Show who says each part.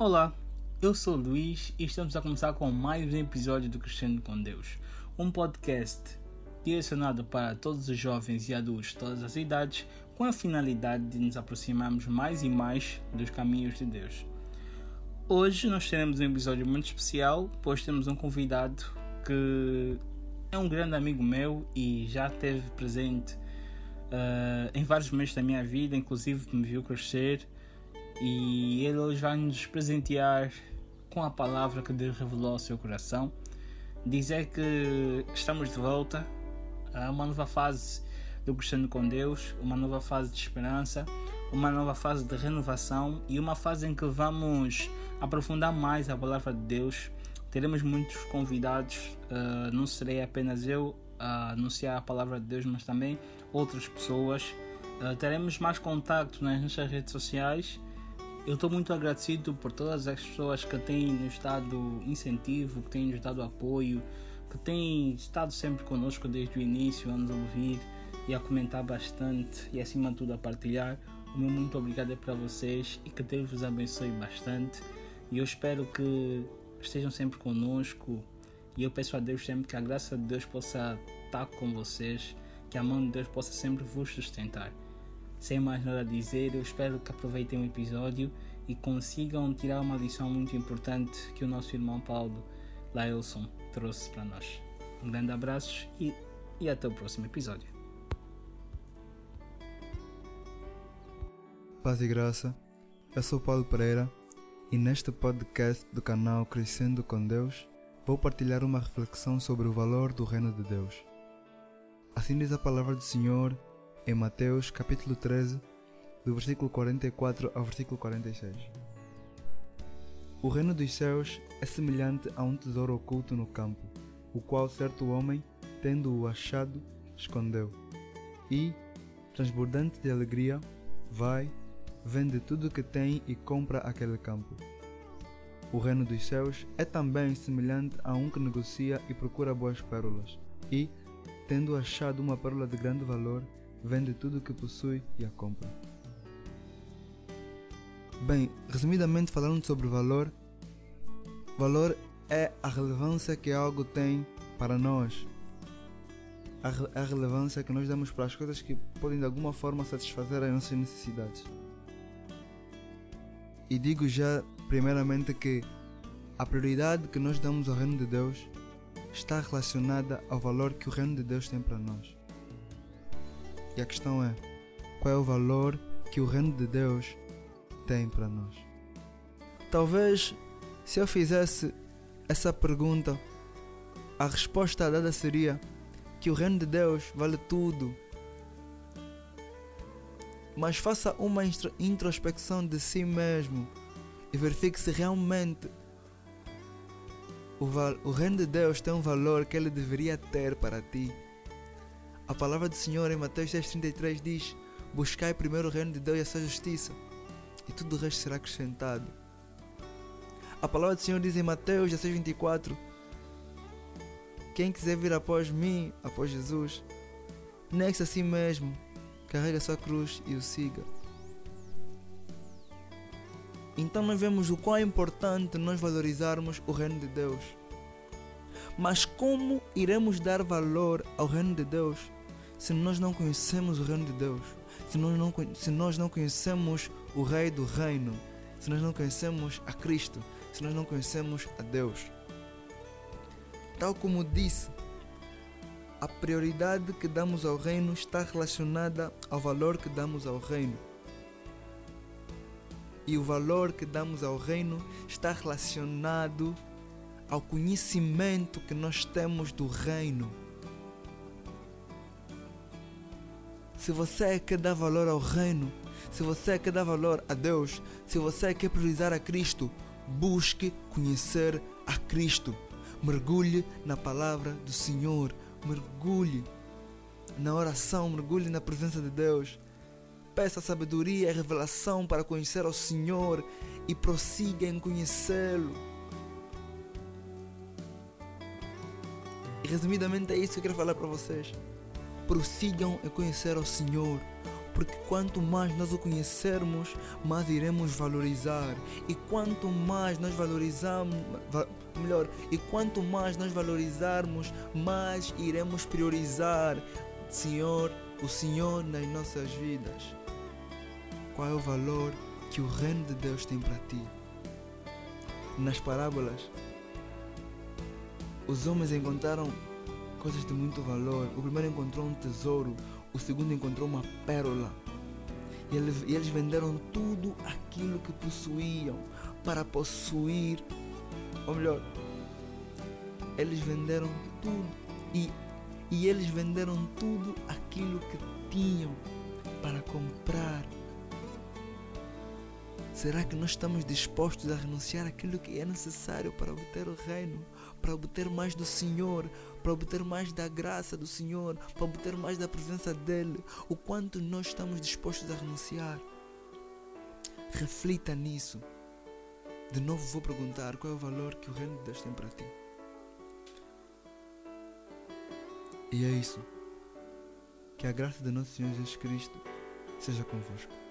Speaker 1: Olá, eu sou Luís e estamos a começar com mais um episódio do Crescendo com Deus, um podcast direcionado para todos os jovens e adultos de todas as idades, com a finalidade de nos aproximarmos mais e mais dos caminhos de Deus. Hoje nós teremos um episódio muito especial, pois temos um convidado que é um grande amigo meu e já esteve presente uh, em vários momentos da minha vida, inclusive me viu crescer. E ele hoje vai nos presentear com a palavra que Deus revelou ao seu coração. Dizer que estamos de volta a uma nova fase do Crescendo com Deus, uma nova fase de esperança, uma nova fase de renovação e uma fase em que vamos aprofundar mais a palavra de Deus. Teremos muitos convidados, uh, não serei apenas eu a anunciar a palavra de Deus, mas também outras pessoas. Uh, teremos mais contato nas nossas redes sociais. Eu estou muito agradecido por todas as pessoas que têm nos dado incentivo, que têm nos dado apoio, que têm estado sempre conosco desde o início, a nos ouvir e a comentar bastante e acima de tudo a partilhar. O meu muito obrigado é para vocês e que Deus vos abençoe bastante. E eu espero que estejam sempre conosco. E eu peço a Deus sempre que a graça de Deus possa estar com vocês, que a mão de Deus possa sempre vos sustentar. Sem mais nada a dizer, eu espero que aproveitem o episódio e consigam tirar uma lição muito importante que o nosso irmão Paulo Laelson trouxe para nós. Um grande abraço e, e até o próximo episódio.
Speaker 2: Paz e graça, eu sou Paulo Pereira e neste podcast do canal Crescendo com Deus vou partilhar uma reflexão sobre o valor do Reino de Deus. Assim diz a palavra do Senhor em Mateus capítulo 13, do versículo 44 ao versículo 46. O reino dos céus é semelhante a um tesouro oculto no campo, o qual certo homem, tendo-o achado, escondeu. E, transbordante de alegria, vai, vende tudo o que tem e compra aquele campo. O reino dos céus é também semelhante a um que negocia e procura boas pérolas, e, tendo achado uma pérola de grande valor, vende tudo o que possui e a compra. Bem, resumidamente falando sobre valor, valor é a relevância que algo tem para nós. A, re a relevância que nós damos para as coisas que podem de alguma forma satisfazer as nossas necessidades. E digo já, primeiramente, que a prioridade que nós damos ao Reino de Deus está relacionada ao valor que o Reino de Deus tem para nós. E a questão é: qual é o valor que o Reino de Deus tem para nós? Talvez, se eu fizesse essa pergunta, a resposta dada seria que o Reino de Deus vale tudo mas faça uma introspecção de si mesmo e verifique se realmente o, o reino de Deus tem um valor que ele deveria ter para ti. A palavra do Senhor em Mateus 6,33 diz: Buscai primeiro o reino de Deus e a sua justiça, e tudo o resto será acrescentado. A palavra do Senhor diz em Mateus 16,24: Quem quiser vir após mim, após Jesus, negue-se a si mesmo, carregue a sua cruz e o siga. Então nós vemos o quão é importante nós valorizarmos o reino de Deus. Mas como iremos dar valor ao reino de Deus se nós não conhecemos o reino de Deus? Se nós não, se nós não conhecemos o rei do reino? Se nós não conhecemos a Cristo? Se nós não conhecemos a Deus? Tal como disse a prioridade que damos ao reino está relacionada ao valor que damos ao reino. E o valor que damos ao reino está relacionado ao conhecimento que nós temos do reino. Se você quer dar valor ao reino, se você quer dar valor a Deus, se você quer priorizar a Cristo, busque conhecer a Cristo. Mergulhe na palavra do Senhor mergulhe na oração, mergulhe na presença de Deus. Peça sabedoria e revelação para conhecer ao Senhor e prossiga em conhecê-lo. Resumidamente é isso que eu quero falar para vocês. Prossigam em conhecer ao Senhor. Porque quanto mais nós o conhecermos, mais iremos valorizar. E quanto mais nós valorizamos, melhor, e quanto mais nós valorizarmos, mais iremos priorizar Senhor, o Senhor nas nossas vidas. Qual é o valor que o reino de Deus tem para ti? Nas parábolas, os homens encontraram coisas de muito valor. O primeiro encontrou um tesouro, o segundo encontrou uma pérola. E eles, e eles venderam tudo aquilo que possuíam para possuir, ou melhor, eles venderam tudo e, e eles venderam tudo aquilo que tinham para comprar Será que nós estamos dispostos a renunciar aquilo que é necessário para obter o reino, para obter mais do Senhor, para obter mais da graça do Senhor, para obter mais da presença dEle? O quanto nós estamos dispostos a renunciar? Reflita nisso. De novo vou perguntar qual é o valor que o reino de Deus tem para ti. E é isso. Que a graça de nosso Senhor Jesus Cristo seja convosco.